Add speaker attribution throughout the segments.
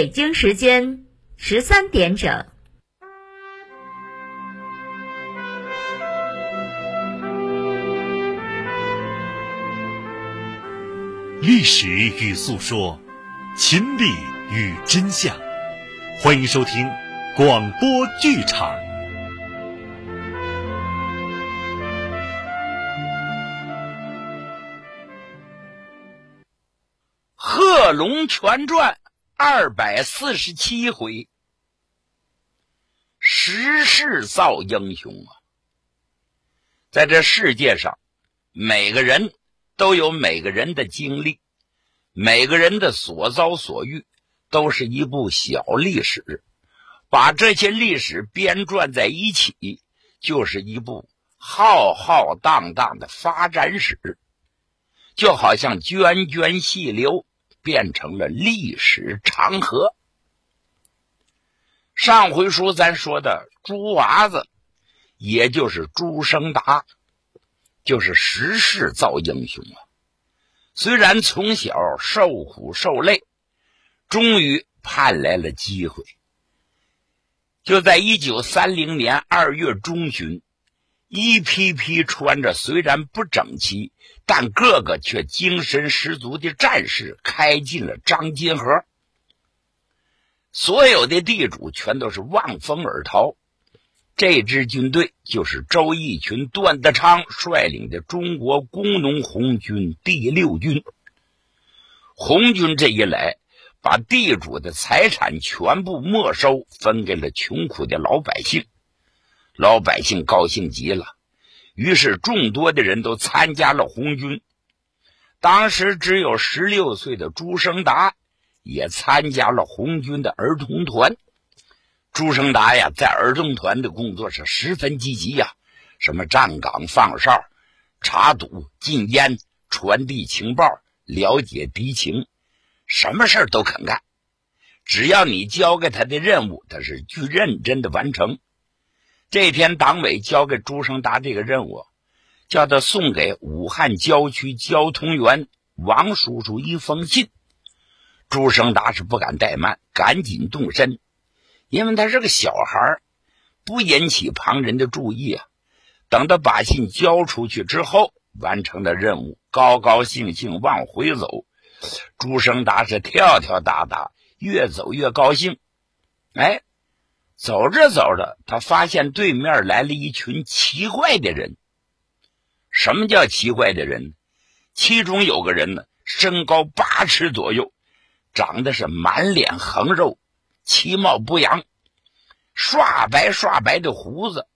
Speaker 1: 北京时间十三点整。
Speaker 2: 历史与诉说，亲历与真相。欢迎收听广播剧场。
Speaker 3: 《贺龙全传》二百四十七回，时势造英雄啊！在这世界上，每个人都有每个人的经历，每个人的所遭所遇，都是一部小历史。把这些历史编撰在一起，就是一部浩浩荡荡的发展史，就好像涓涓细流。变成了历史长河。上回书咱说的朱娃子，也就是朱生达，就是时势造英雄啊。虽然从小受苦受累，终于盼来了机会。就在一九三零年二月中旬。一批批穿着虽然不整齐，但个个却精神十足的战士开进了张金河。所有的地主全都是望风而逃。这支军队就是周逸群、段德昌率领的中国工农红军第六军。红军这一来，把地主的财产全部没收，分给了穷苦的老百姓。老百姓高兴极了，于是众多的人都参加了红军。当时只有十六岁的朱生达也参加了红军的儿童团。朱生达呀，在儿童团的工作是十分积极呀，什么站岗、放哨、查堵、禁烟、传递情报、了解敌情，什么事都肯干。只要你交给他的任务，他是去认真的完成。这天，党委交给朱生达这个任务，叫他送给武汉郊区交通员王叔叔一封信。朱生达是不敢怠慢，赶紧动身，因为他是个小孩不引起旁人的注意啊。等他把信交出去之后，完成了任务，高高兴兴往回走。朱生达是跳跳哒哒，越走越高兴。哎。走着走着，他发现对面来了一群奇怪的人。什么叫奇怪的人？其中有个人呢，身高八尺左右，长得是满脸横肉，其貌不扬，刷白刷白的胡子。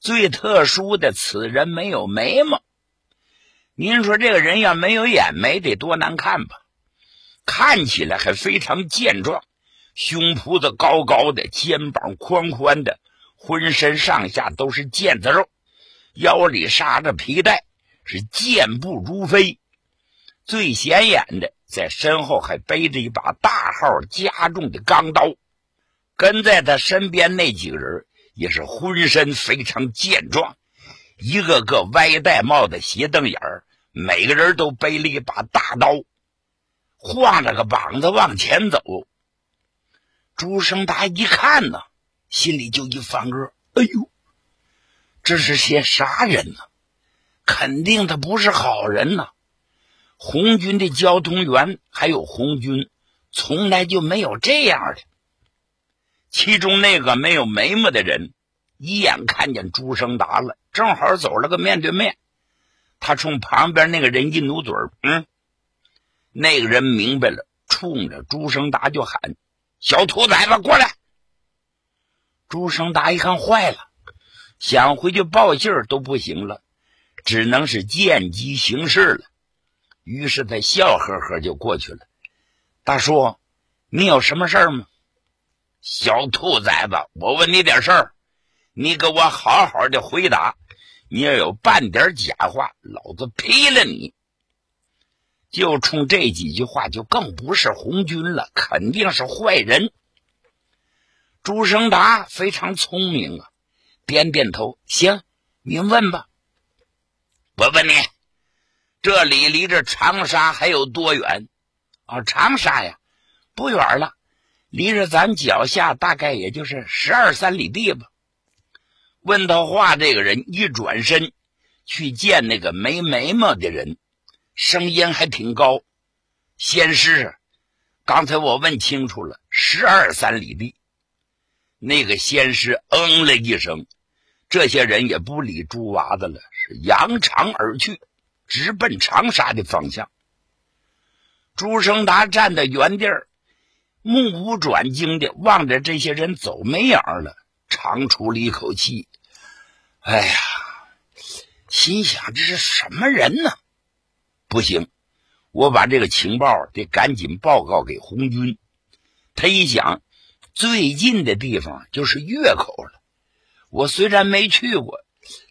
Speaker 3: 最特殊的，此人没有眉毛。您说这个人要没有眼眉，得多难看吧？看起来还非常健壮。胸脯子高高的，肩膀宽宽的，浑身上下都是腱子肉，腰里扎着皮带，是健步如飞。最显眼的，在身后还背着一把大号加重的钢刀。跟在他身边那几个人也是浑身非常健壮，一个个歪戴帽子、斜瞪眼儿，每个人都背了一把大刀，晃着个膀子往前走。朱生达一看呢，心里就一翻个，哎呦，这是些啥人呢？肯定他不是好人呐！红军的交通员还有红军，从来就没有这样的。其中那个没有眉毛的人，一眼看见朱生达了，正好走了个面对面。他冲旁边那个人一努嘴嗯，那个人明白了，冲着朱生达就喊。小兔崽子，过来！朱生达一看，坏了，想回去报信都不行了，只能是见机行事了。于是他笑呵呵就过去了。大叔，你有什么事儿吗？小兔崽子，我问你点事儿，你给我好好的回答。你要有半点假话，老子劈了你！就冲这几句话，就更不是红军了，肯定是坏人。朱生达非常聪明啊，点点头，行，您问吧。我问你，这里离着长沙还有多远？啊，长沙呀，不远了，离着咱脚下大概也就是十二三里地吧。问他话，这个人一转身去见那个没眉毛的人，声音还挺高。仙师，刚才我问清楚了，十二三里地。那个仙师嗯了一声，这些人也不理猪娃子了，是扬长而去，直奔长沙的方向。朱生达站在原地儿，目不转睛的望着这些人走没影了，长出了一口气。哎呀，心想这是什么人呢？不行，我把这个情报得赶紧报告给红军。他一想，最近的地方就是月口了。我虽然没去过，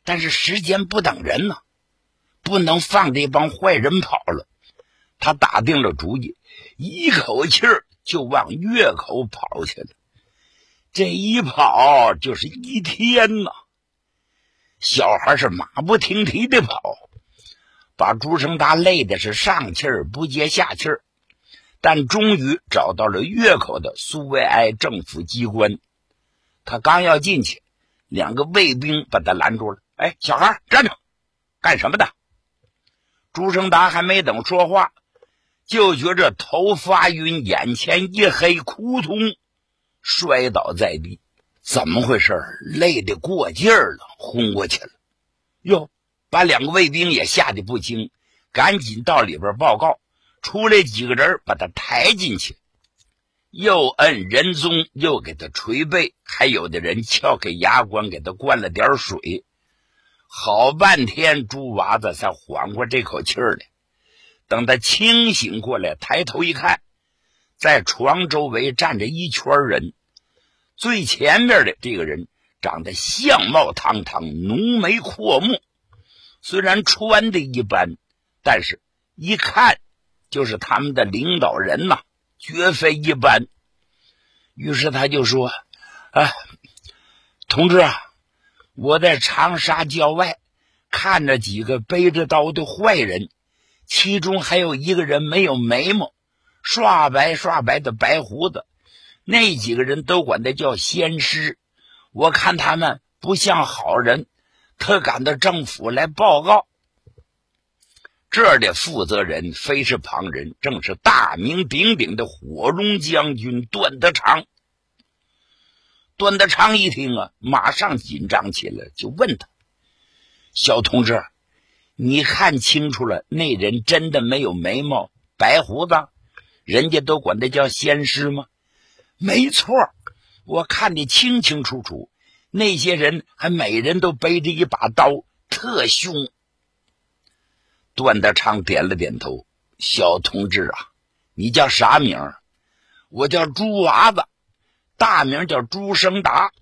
Speaker 3: 但是时间不等人呐，不能放这帮坏人跑了。他打定了主意，一口气儿就往月口跑去了。这一跑就是一天呐！小孩是马不停蹄的跑，把朱生达累的是上气儿不接下气儿。但终于找到了月口的苏维埃政府机关。他刚要进去，两个卫兵把他拦住了。“哎，小孩，站住！干什么的？”朱生达还没等说话。就觉着头发晕，眼前一黑，扑通摔倒在地。怎么回事？累得过劲儿了，昏过去了。哟，把两个卫兵也吓得不轻，赶紧到里边报告。出来几个人把他抬进去，又摁人中，又给他捶背，还有的人撬开牙关给他灌了点水。好半天，猪娃子才缓过这口气来。等他清醒过来，抬头一看，在床周围站着一圈人。最前面的这个人长得相貌堂堂，浓眉阔目，虽然穿的一般，但是一看就是他们的领导人呐，绝非一般。于是他就说：“啊，同志啊，我在长沙郊外看着几个背着刀的坏人。”其中还有一个人没有眉毛，刷白刷白的白胡子，那几个人都管他叫仙师。我看他们不像好人，特赶到政府来报告。这儿的负责人非是旁人，正是大名鼎鼎的火龙将军段德昌。段德昌一听啊，马上紧张起来，就问他：“小同志。”你看清楚了，那人真的没有眉毛、白胡子，人家都管他叫仙师吗？没错，我看得清清楚楚。那些人还每人都背着一把刀，特凶。段德昌点了点头：“小同志啊，你叫啥名？我叫朱娃子，大名叫朱生达。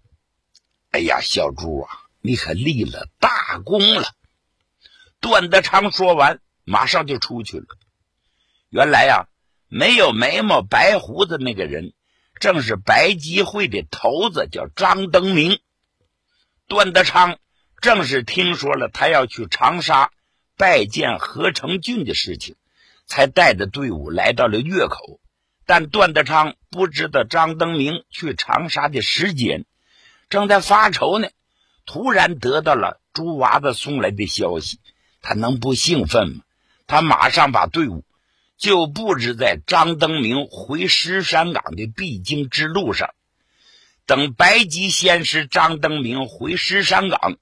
Speaker 3: 哎呀，小朱啊，你可立了大功了。”段德昌说完，马上就出去了。原来呀，没有眉毛、白胡子那个人，正是白集会的头子，叫张登明。段德昌正是听说了他要去长沙拜见何成俊的事情，才带着队伍来到了月口。但段德昌不知道张登明去长沙的时间，正在发愁呢。突然得到了朱娃子送来的消息。他能不兴奋吗？他马上把队伍就布置在张登明回石山岗的必经之路上。等白吉先师张登明回石山岗，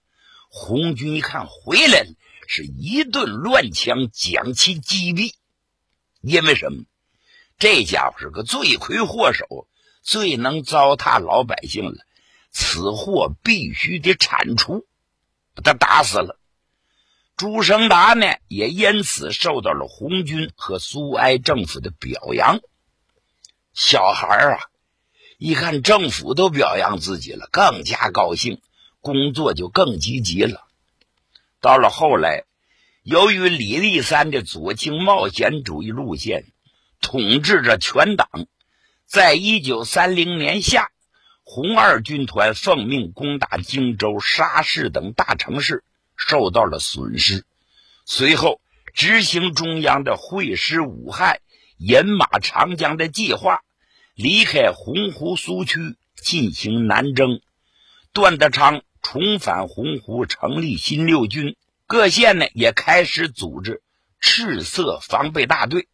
Speaker 3: 红军一看回来了，是一顿乱枪将其击毙。因为什么？这家伙是个罪魁祸首，最能糟蹋老百姓了。此货必须得铲除，把他打死了。朱生达呢，也因此受到了红军和苏埃政府的表扬。小孩啊，一看政府都表扬自己了，更加高兴，工作就更积极了。到了后来，由于李立三的左倾冒险主义路线统治着全党，在一九三零年夏，红二军团奉命攻打荆州、沙市等大城市。受到了损失，随后执行中央的会师武汉、饮马长江的计划，离开洪湖苏区进行南征。段德昌重返洪湖，成立新六军。各县呢也开始组织赤色防备大队。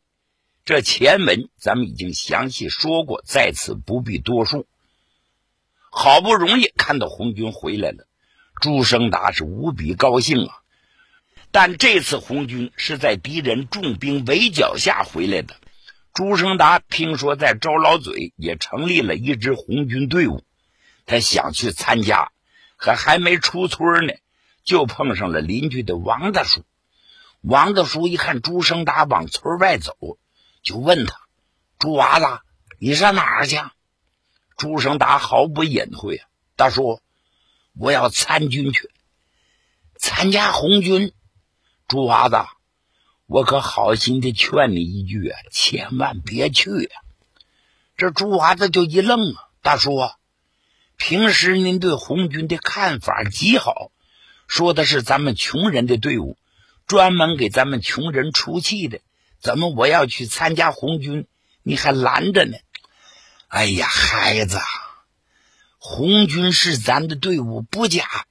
Speaker 3: 这前文咱们已经详细说过，在此不必多述。好不容易看到红军回来了，朱生达是无比高兴啊！但这次红军是在敌人重兵围剿下回来的。朱生达听说在周老嘴也成立了一支红军队伍，他想去参加，可还没出村呢，就碰上了邻居的王大叔。王大叔一看朱生达往村外走。就问他：“朱娃子，你上哪儿去？”朱生达毫不隐晦，大叔，我要参军去，参加红军。朱娃子，我可好心的劝你一句啊，千万别去呀！这朱娃子就一愣啊，大叔，平时您对红军的看法极好，说的是咱们穷人的队伍，专门给咱们穷人出气的。怎么我要去参加红军，你还拦着呢？哎呀，孩子，红军是咱的队伍不假，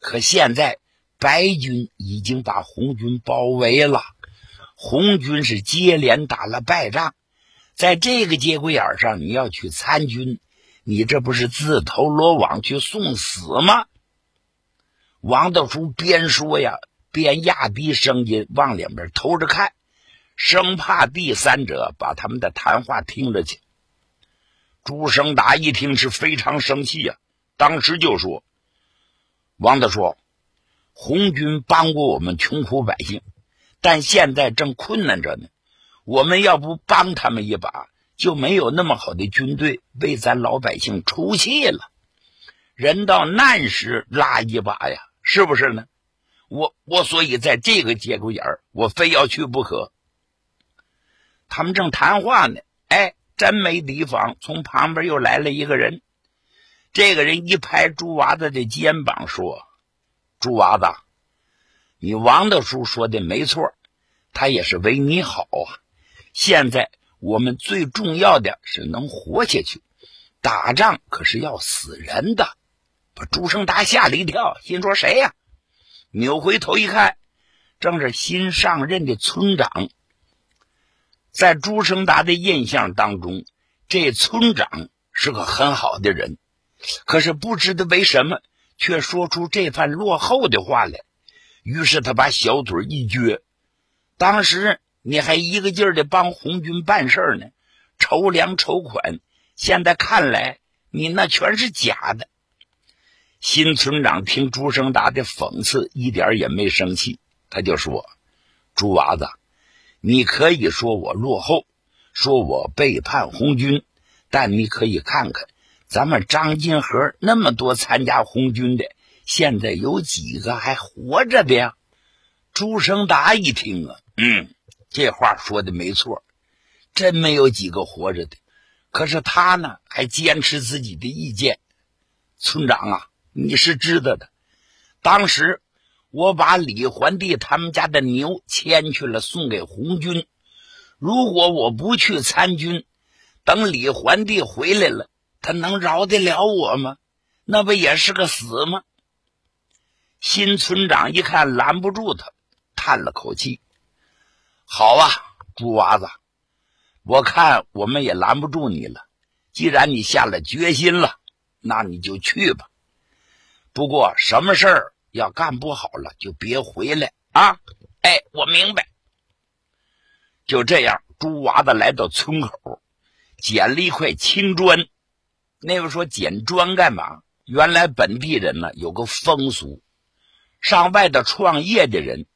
Speaker 3: 可现在白军已经把红军包围了，红军是接连打了败仗，在这个节骨眼上，你要去参军，你这不是自投罗网去送死吗？王道叔边说呀，边压低声音往两边偷着看。生怕第三者把他们的谈话听了去。朱生达一听是非常生气呀，当时就说：“王大叔，红军帮过我们穷苦百姓，但现在正困难着呢。我们要不帮他们一把，就没有那么好的军队为咱老百姓出气了。人到难时拉一把呀，是不是呢？我我所以在这个节骨眼儿，我非要去不可。”他们正谈话呢，哎，真没提防，从旁边又来了一个人。这个人一拍朱娃子的肩膀，说：“朱娃子，你王大叔说的没错，他也是为你好啊。现在我们最重要的是能活下去，打仗可是要死人的。”把朱生达吓了一跳，心说：“谁呀？”扭回头一看，正是新上任的村长。在朱生达的印象当中，这村长是个很好的人，可是不知道为什么却说出这番落后的话来。于是他把小嘴一撅：“当时你还一个劲儿的帮红军办事呢，筹粮筹款，现在看来你那全是假的。”新村长听朱生达的讽刺，一点也没生气，他就说：“朱娃子。”你可以说我落后，说我背叛红军，但你可以看看咱们张金河那么多参加红军的，现在有几个还活着的呀？朱生达一听啊，嗯，这话说的没错，真没有几个活着的。可是他呢，还坚持自己的意见。村长啊，你是知道的，当时。我把李桓帝他们家的牛牵去了，送给红军。如果我不去参军，等李桓帝回来了，他能饶得了我吗？那不也是个死吗？新村长一看拦不住他，叹了口气：“好啊，猪娃子，我看我们也拦不住你了。既然你下了决心了，那你就去吧。不过什么事儿？”要干不好了，就别回来啊！哎，我明白。就这样，猪娃子来到村口，捡了一块青砖。那位说捡砖干嘛？原来本地人呢有个风俗，上外头创业的人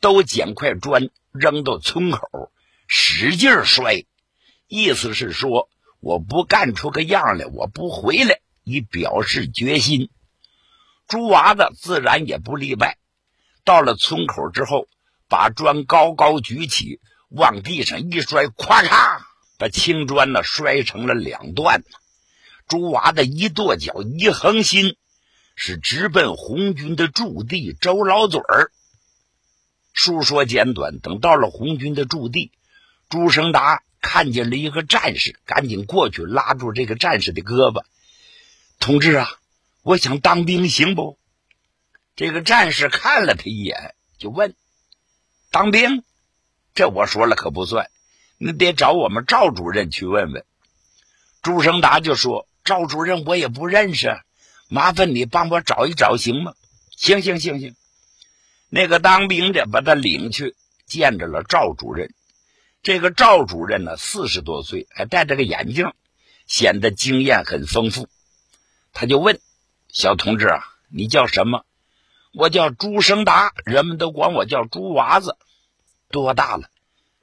Speaker 3: 都捡块砖扔到村口，使劲摔，意思是说我不干出个样来，我不回来，以表示决心。猪娃子自然也不例外。到了村口之后，把砖高高举起，往地上一摔，咵嚓，把青砖呢摔成了两段。猪娃子一跺脚，一横心，是直奔红军的驻地周老嘴儿。述说简短，等到了红军的驻地，朱生达看见了一个战士，赶紧过去拉住这个战士的胳膊。同志啊，我想当兵，行不？这个战士看了他一眼，就问：“当兵？这我说了可不算，你得找我们赵主任去问问。”朱生达就说：“赵主任我也不认识，麻烦你帮我找一找，行吗？”“行行行行。”那个当兵的把他领去见着了赵主任。这个赵主任呢，四十多岁，还戴着个眼镜，显得经验很丰富。他就问：“小同志啊，你叫什么？”“我叫朱生达，人们都管我叫朱娃子。”“多大了？”“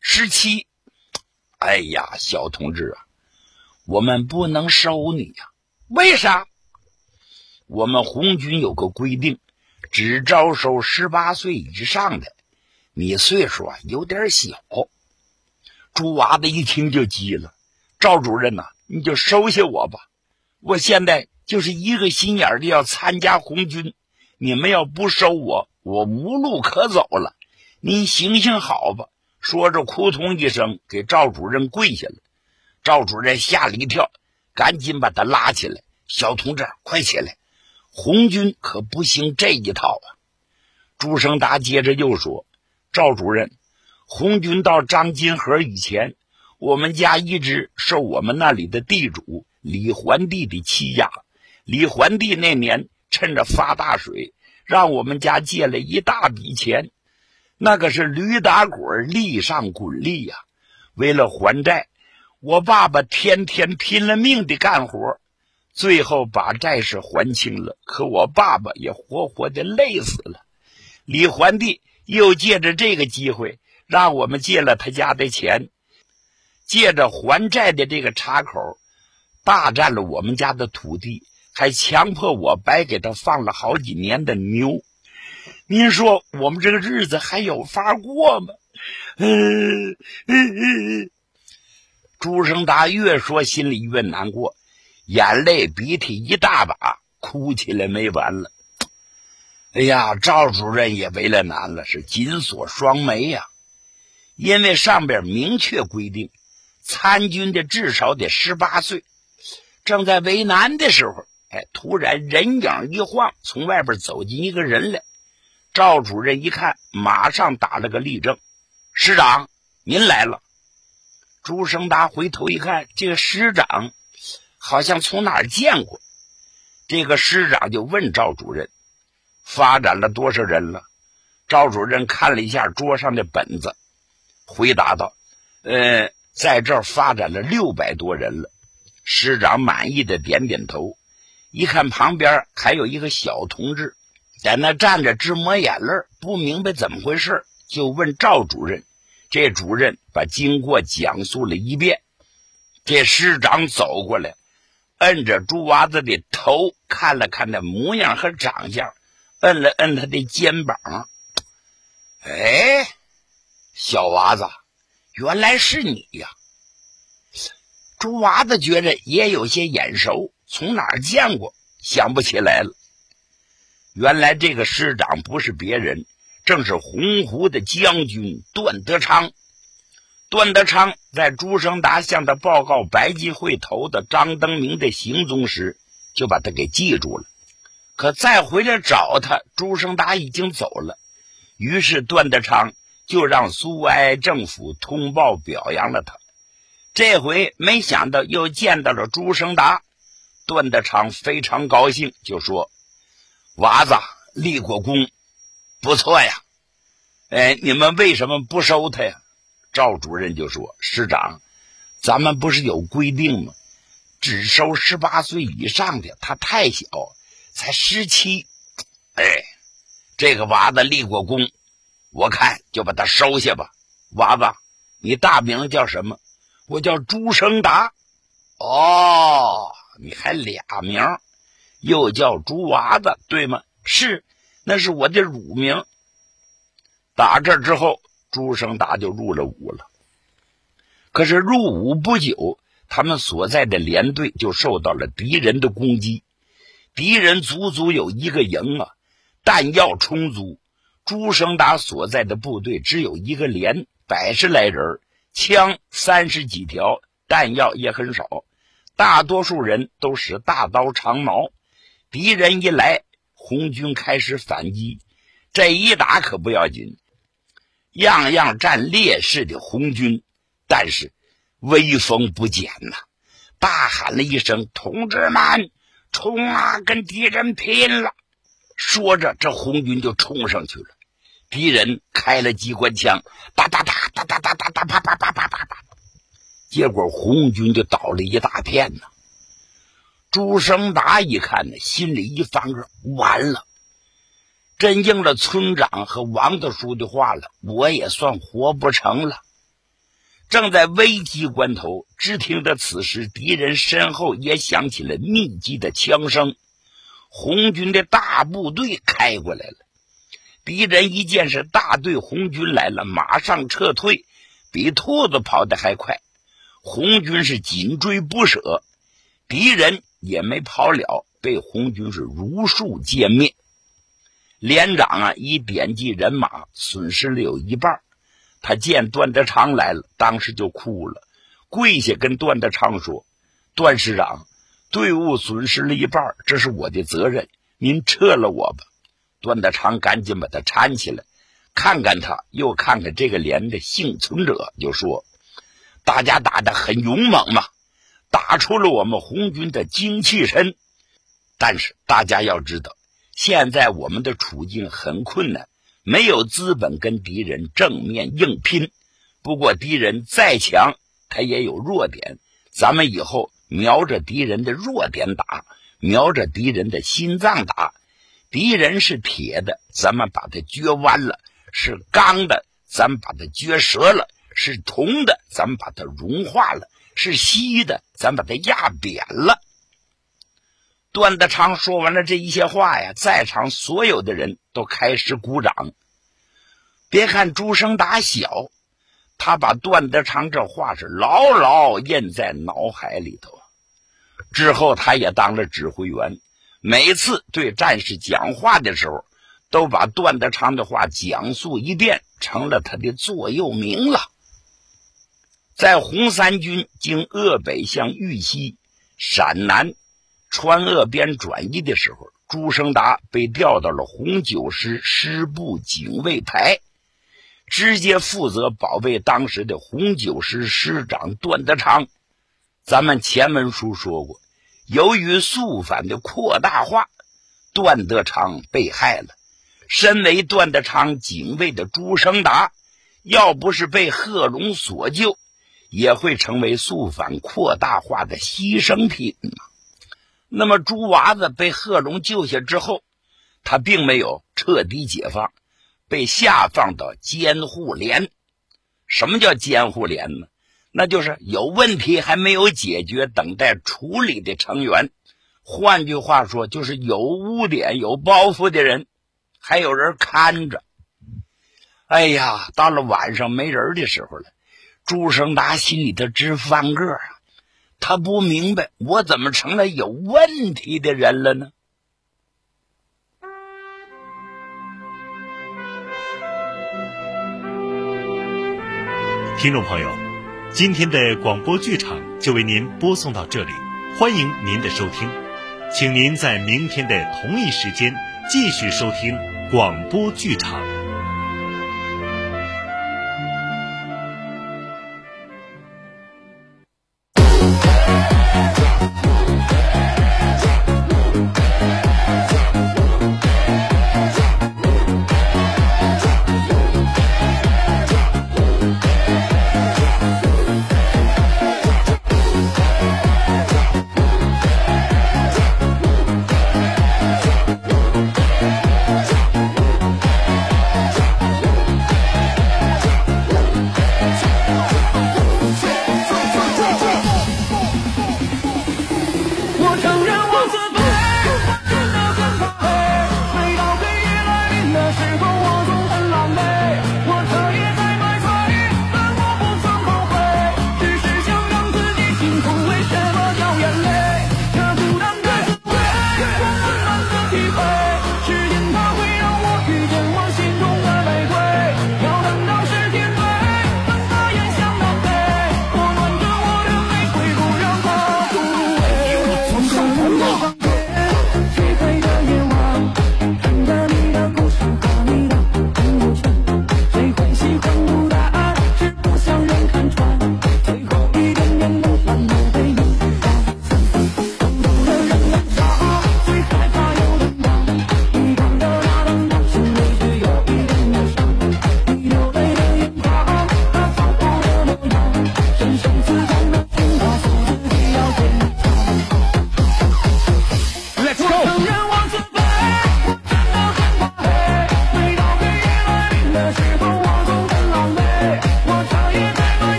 Speaker 3: 十七。”“哎呀，小同志啊，我们不能收你呀。为啥？我们红军有个规定，只招收十八岁以上的。你岁数啊有点小。”朱娃子一听就急了：“赵主任呐，你就收下我吧，我现在……”就是一个心眼的要参加红军，你们要不收我，我无路可走了。您行行好吧。说着，扑通一声给赵主任跪下了。赵主任吓了一跳，赶紧把他拉起来：“小同志，快起来！红军可不行这一套啊！”朱生达接着又说：“赵主任，红军到张金河以前，我们家一直受我们那里的地主李环帝的欺压。”李桓帝那年趁着发大水，让我们家借了一大笔钱，那可是驴打滚，利上滚利呀。为了还债，我爸爸天天拼了命的干活，最后把债是还清了。可我爸爸也活活的累死了。李桓帝又借着这个机会，让我们借了他家的钱，借着还债的这个插口，霸占了我们家的土地。还强迫我白给他放了好几年的牛，您说我们这个日子还有法过吗？嗯嗯嗯。朱生达越说心里越难过，眼泪鼻涕一大把，哭起来没完了。哎呀，赵主任也为了难了，是紧锁双眉呀，因为上边明确规定，参军的至少得十八岁。正在为难的时候。哎！突然人影一晃，从外边走进一个人来。赵主任一看，马上打了个立正：“师长，您来了。”朱生达回头一看，这个师长好像从哪儿见过。这个师长就问赵主任：“发展了多少人了？”赵主任看了一下桌上的本子，回答道：“呃，在这儿发展了六百多人了。”师长满意的点点头。一看旁边还有一个小同志在那站着直抹眼泪，不明白怎么回事，就问赵主任。这主任把经过讲述了一遍。这师长走过来，摁着朱娃子的头，看了看那模样和长相，摁了摁他的肩膀。哎，小娃子，原来是你呀！朱娃子觉着也有些眼熟。从哪儿见过？想不起来了。原来这个师长不是别人，正是洪湖的将军段德昌。段德昌在朱生达向他报告白金会头的张登明的行踪时，就把他给记住了。可再回来找他，朱生达已经走了。于是段德昌就让苏维埃政府通报表扬了他。这回没想到又见到了朱生达。段德昌非常高兴，就说：“娃子立过功，不错呀。哎，你们为什么不收他呀？”赵主任就说：“师长，咱们不是有规定吗？只收十八岁以上的，他太小，才十七。哎，这个娃子立过功，我看就把他收下吧。娃子，你大名叫什么？我叫朱生达。哦。”你还俩名，又叫猪娃子，对吗？是，那是我的乳名。打这之后，朱生达就入了伍了。可是入伍不久，他们所在的连队就受到了敌人的攻击。敌人足足有一个营啊，弹药充足。朱生达所在的部队只有一个连，百十来人，枪三十几条，弹药也很少，大多数人都使大刀长矛。敌人一来，红军开始反击。这一打可不要紧，样样占劣势的红军，但是威风不减呐！大喊了一声：“同志们，冲啊，跟敌人拼了！”说着，这红军就冲上去了。敌人开了机关枪，哒哒哒哒哒哒哒哒，啪啪啪啪啪啪，结果红军就倒了一大片呐。朱生达一看呢，心里一翻个，完了。真应了村长和王大叔的话了，我也算活不成了。正在危急关头，只听得此时敌人身后也响起了密集的枪声，红军的大部队开过来了。敌人一见是大队红军来了，马上撤退，比兔子跑得还快。红军是紧追不舍，敌人也没跑了，被红军是如数歼灭。连长啊，一点击人马，损失了有一半。他见段德昌来了，当时就哭了，跪下跟段德昌说：“段师长，队伍损失了一半，这是我的责任，您撤了我吧。”段德昌赶紧把他搀起来，看看他，又看看这个连的幸存者，就说：“大家打得很勇猛嘛，打出了我们红军的精气神。但是大家要知道。”现在我们的处境很困难，没有资本跟敌人正面硬拼。不过敌人再强，他也有弱点。咱们以后瞄着敌人的弱点打，瞄着敌人的心脏打。敌人是铁的，咱们把它撅弯了；是钢的，咱们把它撅折了；是铜的，咱们把它融化了；是锡的，咱把它压扁了。段德昌说完了这一些话呀，在场所有的人都开始鼓掌。别看朱生打小，他把段德昌这话是牢牢印在脑海里头。之后，他也当了指挥员，每次对战士讲话的时候，都把段德昌的话讲述一遍，成了他的座右铭了。在红三军经鄂北向豫西、陕南。川鄂边转移的时候，朱生达被调到了红九师师部警卫排，直接负责保卫当时的红九师师长段德昌。咱们前文书说过，由于肃反的扩大化，段德昌被害了。身为段德昌警卫的朱生达，要不是被贺龙所救，也会成为肃反扩大化的牺牲品那么朱娃子被贺龙救下之后，他并没有彻底解放，被下放到监护连。什么叫监护连呢？那就是有问题还没有解决、等待处理的成员。换句话说，就是有污点、有包袱的人，还有人看着。哎呀，到了晚上没人的时候了，朱生达心里头直翻个啊！他不明白，我怎么成了有问题的人了呢？
Speaker 2: 听众朋友，今天的广播剧场就为您播送到这里，欢迎您的收听，请您在明天的同一时间继续收听广播剧场。